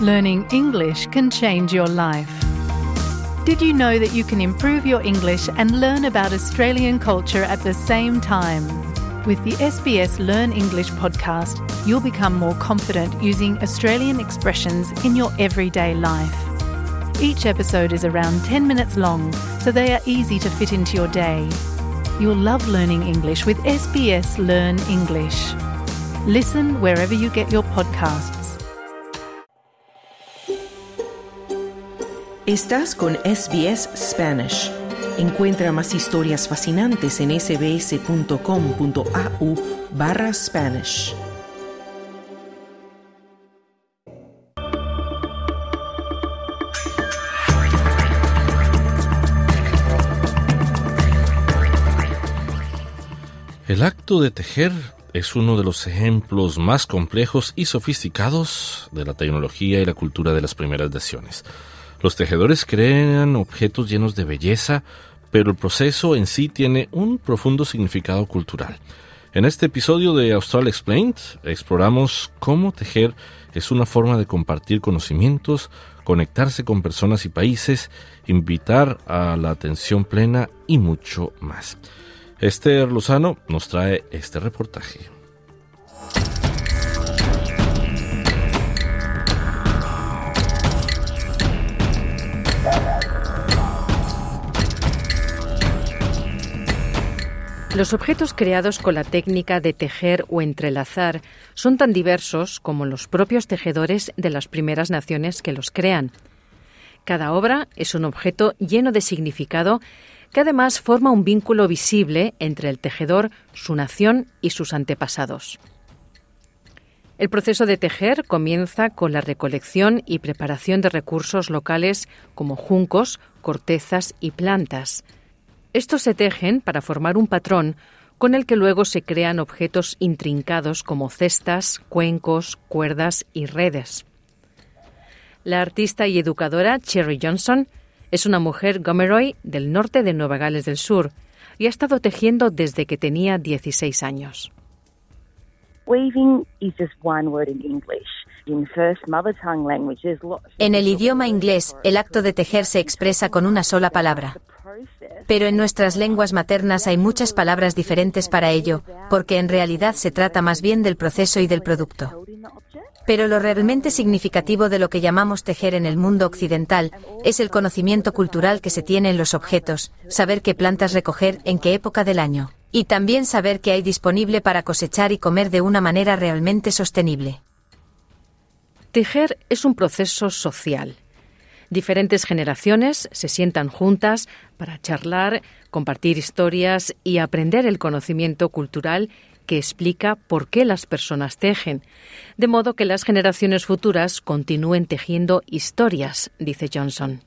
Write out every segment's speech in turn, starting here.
Learning English can change your life. Did you know that you can improve your English and learn about Australian culture at the same time? With the SBS Learn English podcast, you'll become more confident using Australian expressions in your everyday life. Each episode is around 10 minutes long, so they are easy to fit into your day. You'll love learning English with SBS Learn English. Listen wherever you get your podcasts. Estás con SBS Spanish. Encuentra más historias fascinantes en sbs.com.au barra Spanish. El acto de tejer es uno de los ejemplos más complejos y sofisticados de la tecnología y la cultura de las primeras naciones. Los tejedores crean objetos llenos de belleza, pero el proceso en sí tiene un profundo significado cultural. En este episodio de Austral Explained exploramos cómo tejer es una forma de compartir conocimientos, conectarse con personas y países, invitar a la atención plena y mucho más. Esther Lozano nos trae este reportaje. Los objetos creados con la técnica de tejer o entrelazar son tan diversos como los propios tejedores de las primeras naciones que los crean. Cada obra es un objeto lleno de significado que además forma un vínculo visible entre el tejedor, su nación y sus antepasados. El proceso de tejer comienza con la recolección y preparación de recursos locales como juncos, cortezas y plantas. Estos se tejen para formar un patrón con el que luego se crean objetos intrincados como cestas, cuencos, cuerdas y redes. La artista y educadora Cherry Johnson es una mujer Gomeroy del norte de Nueva Gales del Sur y ha estado tejiendo desde que tenía 16 años. En el idioma inglés, el acto de tejer se expresa con una sola palabra. Pero en nuestras lenguas maternas hay muchas palabras diferentes para ello, porque en realidad se trata más bien del proceso y del producto. Pero lo realmente significativo de lo que llamamos tejer en el mundo occidental es el conocimiento cultural que se tiene en los objetos, saber qué plantas recoger en qué época del año, y también saber qué hay disponible para cosechar y comer de una manera realmente sostenible. Tejer es un proceso social Diferentes generaciones se sientan juntas para charlar, compartir historias y aprender el conocimiento cultural que explica por qué las personas tejen, de modo que las generaciones futuras continúen tejiendo historias, dice Johnson.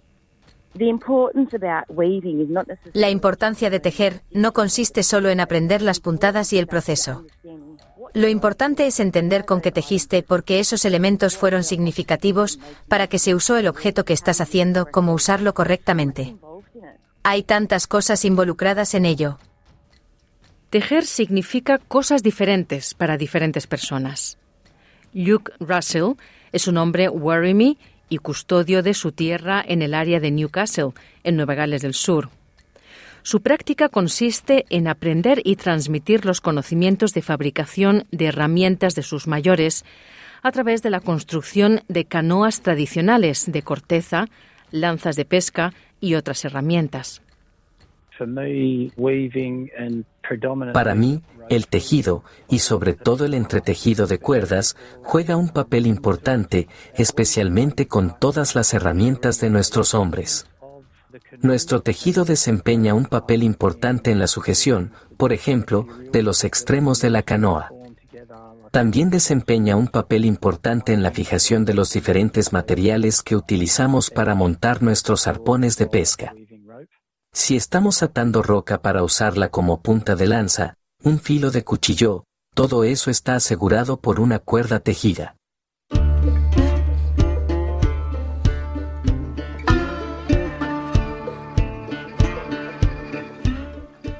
La importancia de tejer no consiste solo en aprender las puntadas y el proceso. Lo importante es entender con qué tejiste porque esos elementos fueron significativos para que se usó el objeto que estás haciendo como usarlo correctamente. Hay tantas cosas involucradas en ello. Tejer significa cosas diferentes para diferentes personas. Luke Russell es un hombre Warrimy y custodio de su tierra en el área de Newcastle, en Nueva Gales del Sur. Su práctica consiste en aprender y transmitir los conocimientos de fabricación de herramientas de sus mayores a través de la construcción de canoas tradicionales de corteza, lanzas de pesca y otras herramientas. Para mí, el tejido y sobre todo el entretejido de cuerdas juega un papel importante, especialmente con todas las herramientas de nuestros hombres. Nuestro tejido desempeña un papel importante en la sujeción, por ejemplo, de los extremos de la canoa. También desempeña un papel importante en la fijación de los diferentes materiales que utilizamos para montar nuestros arpones de pesca. Si estamos atando roca para usarla como punta de lanza, un filo de cuchillo, todo eso está asegurado por una cuerda tejida.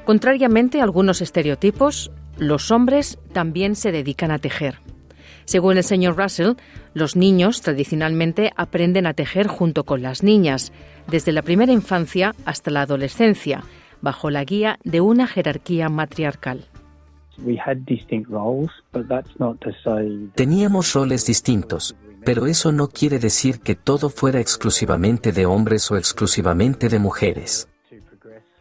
Contrariamente a algunos estereotipos, los hombres también se dedican a tejer. Según el señor Russell, los niños tradicionalmente aprenden a tejer junto con las niñas, desde la primera infancia hasta la adolescencia, bajo la guía de una jerarquía matriarcal. Teníamos roles distintos, pero eso no quiere decir que todo fuera exclusivamente de hombres o exclusivamente de mujeres.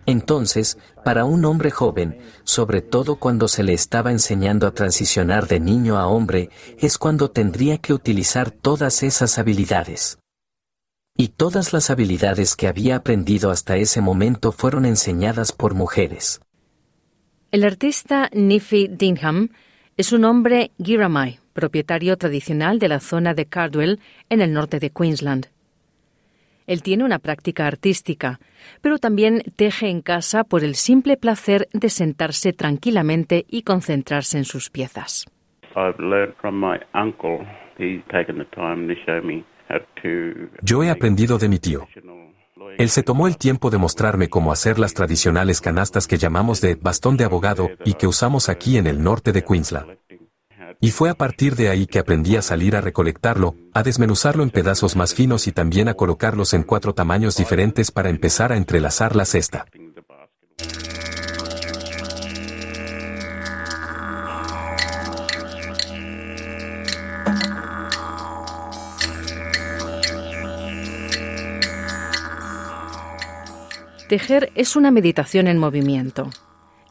Entonces, para un hombre joven, sobre todo cuando se le estaba enseñando a transicionar de niño a hombre, es cuando tendría que utilizar todas esas habilidades. Y todas las habilidades que había aprendido hasta ese momento fueron enseñadas por mujeres. El artista Nifi Dingham es un hombre Giramai, propietario tradicional de la zona de Cardwell, en el norte de Queensland. Él tiene una práctica artística, pero también teje en casa por el simple placer de sentarse tranquilamente y concentrarse en sus piezas. Yo he aprendido de mi tío. Él se tomó el tiempo de mostrarme cómo hacer las tradicionales canastas que llamamos de bastón de abogado y que usamos aquí en el norte de Queensland. Y fue a partir de ahí que aprendí a salir a recolectarlo, a desmenuzarlo en pedazos más finos y también a colocarlos en cuatro tamaños diferentes para empezar a entrelazar la cesta. Tejer es una meditación en movimiento.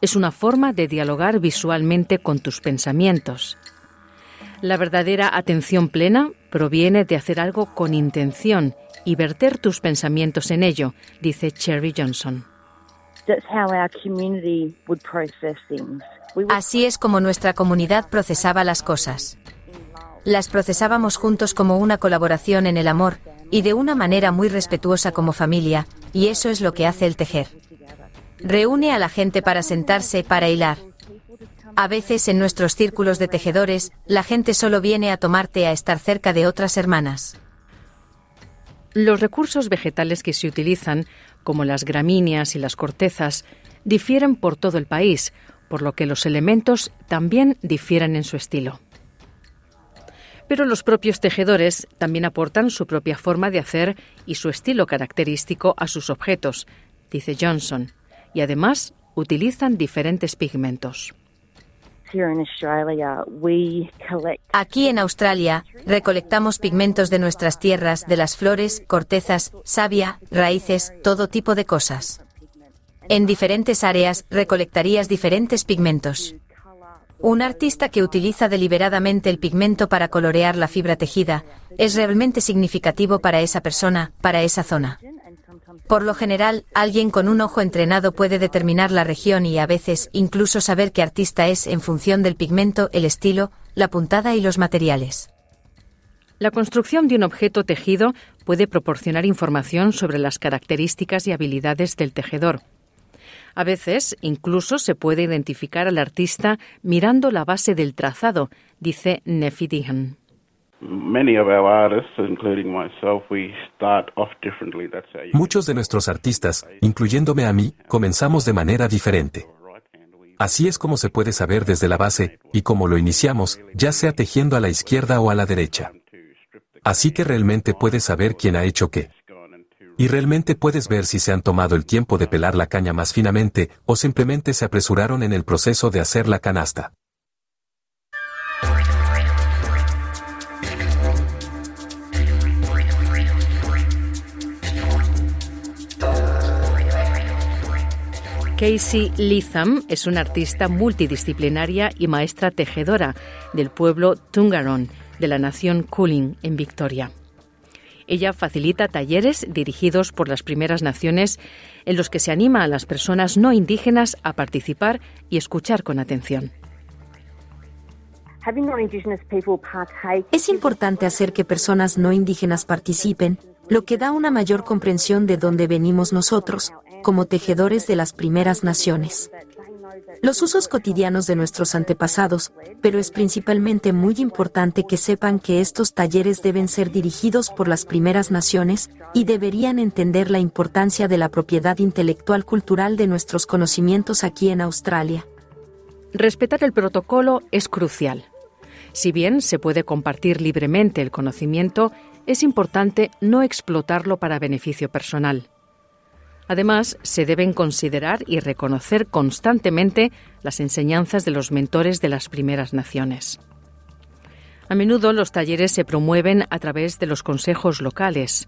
Es una forma de dialogar visualmente con tus pensamientos. La verdadera atención plena proviene de hacer algo con intención y verter tus pensamientos en ello, dice Cherry Johnson. Así es como nuestra comunidad procesaba las cosas. Las procesábamos juntos como una colaboración en el amor, y de una manera muy respetuosa como familia, y eso es lo que hace el tejer. Reúne a la gente para sentarse, para hilar. A veces en nuestros círculos de tejedores, la gente solo viene a tomarte a estar cerca de otras hermanas. Los recursos vegetales que se utilizan, como las gramíneas y las cortezas, difieren por todo el país, por lo que los elementos también difieren en su estilo. Pero los propios tejedores también aportan su propia forma de hacer y su estilo característico a sus objetos, dice Johnson, y además utilizan diferentes pigmentos. Aquí en Australia recolectamos pigmentos de nuestras tierras, de las flores, cortezas, savia, raíces, todo tipo de cosas. En diferentes áreas recolectarías diferentes pigmentos. Un artista que utiliza deliberadamente el pigmento para colorear la fibra tejida es realmente significativo para esa persona, para esa zona. Por lo general, alguien con un ojo entrenado puede determinar la región y a veces incluso saber qué artista es en función del pigmento, el estilo, la puntada y los materiales. La construcción de un objeto tejido puede proporcionar información sobre las características y habilidades del tejedor. A veces, incluso se puede identificar al artista mirando la base del trazado, dice Nefi Muchos de nuestros artistas, incluyéndome a mí, comenzamos de manera diferente. Así es como se puede saber desde la base, y como lo iniciamos, ya sea tejiendo a la izquierda o a la derecha. Así que realmente puedes saber quién ha hecho qué. Y realmente puedes ver si se han tomado el tiempo de pelar la caña más finamente o simplemente se apresuraron en el proceso de hacer la canasta. Casey Litham es una artista multidisciplinaria y maestra tejedora del pueblo Tungaron de la nación Kulin en Victoria. Ella facilita talleres dirigidos por las primeras naciones en los que se anima a las personas no indígenas a participar y escuchar con atención. Es importante hacer que personas no indígenas participen, lo que da una mayor comprensión de dónde venimos nosotros, como tejedores de las primeras naciones los usos cotidianos de nuestros antepasados, pero es principalmente muy importante que sepan que estos talleres deben ser dirigidos por las primeras naciones y deberían entender la importancia de la propiedad intelectual cultural de nuestros conocimientos aquí en Australia. Respetar el protocolo es crucial. Si bien se puede compartir libremente el conocimiento, es importante no explotarlo para beneficio personal. Además, se deben considerar y reconocer constantemente las enseñanzas de los mentores de las primeras naciones. A menudo los talleres se promueven a través de los consejos locales.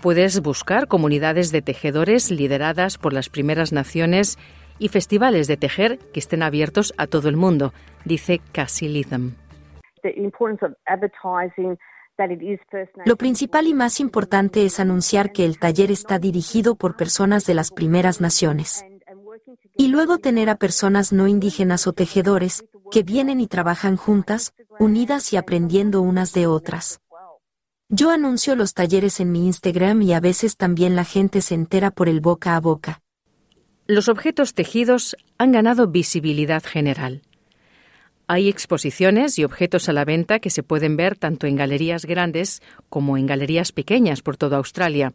Puedes buscar comunidades de tejedores lideradas por las primeras naciones y festivales de tejer que estén abiertos a todo el mundo, dice Cassie Litham. Lo principal y más importante es anunciar que el taller está dirigido por personas de las primeras naciones. Y luego tener a personas no indígenas o tejedores que vienen y trabajan juntas, unidas y aprendiendo unas de otras. Yo anuncio los talleres en mi Instagram y a veces también la gente se entera por el boca a boca. Los objetos tejidos han ganado visibilidad general. Hay exposiciones y objetos a la venta que se pueden ver tanto en galerías grandes como en galerías pequeñas por toda Australia.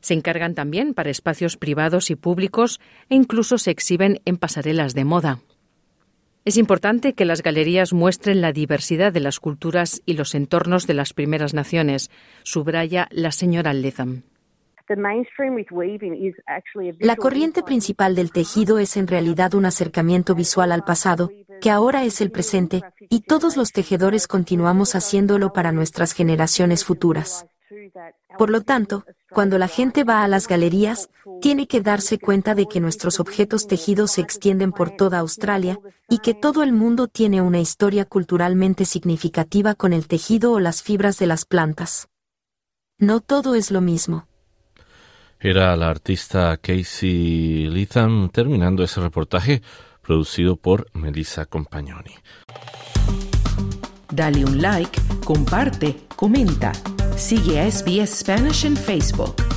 Se encargan también para espacios privados y públicos e incluso se exhiben en pasarelas de moda. Es importante que las galerías muestren la diversidad de las culturas y los entornos de las primeras naciones, subraya la señora Letham. La corriente principal del tejido es en realidad un acercamiento visual al pasado, que ahora es el presente, y todos los tejedores continuamos haciéndolo para nuestras generaciones futuras. Por lo tanto, cuando la gente va a las galerías, tiene que darse cuenta de que nuestros objetos tejidos se extienden por toda Australia y que todo el mundo tiene una historia culturalmente significativa con el tejido o las fibras de las plantas. No todo es lo mismo. Era la artista Casey Litham terminando ese reportaje producido por Melissa Compagnoni. Dale un like, comparte, comenta. Sigue a SBS Spanish en Facebook.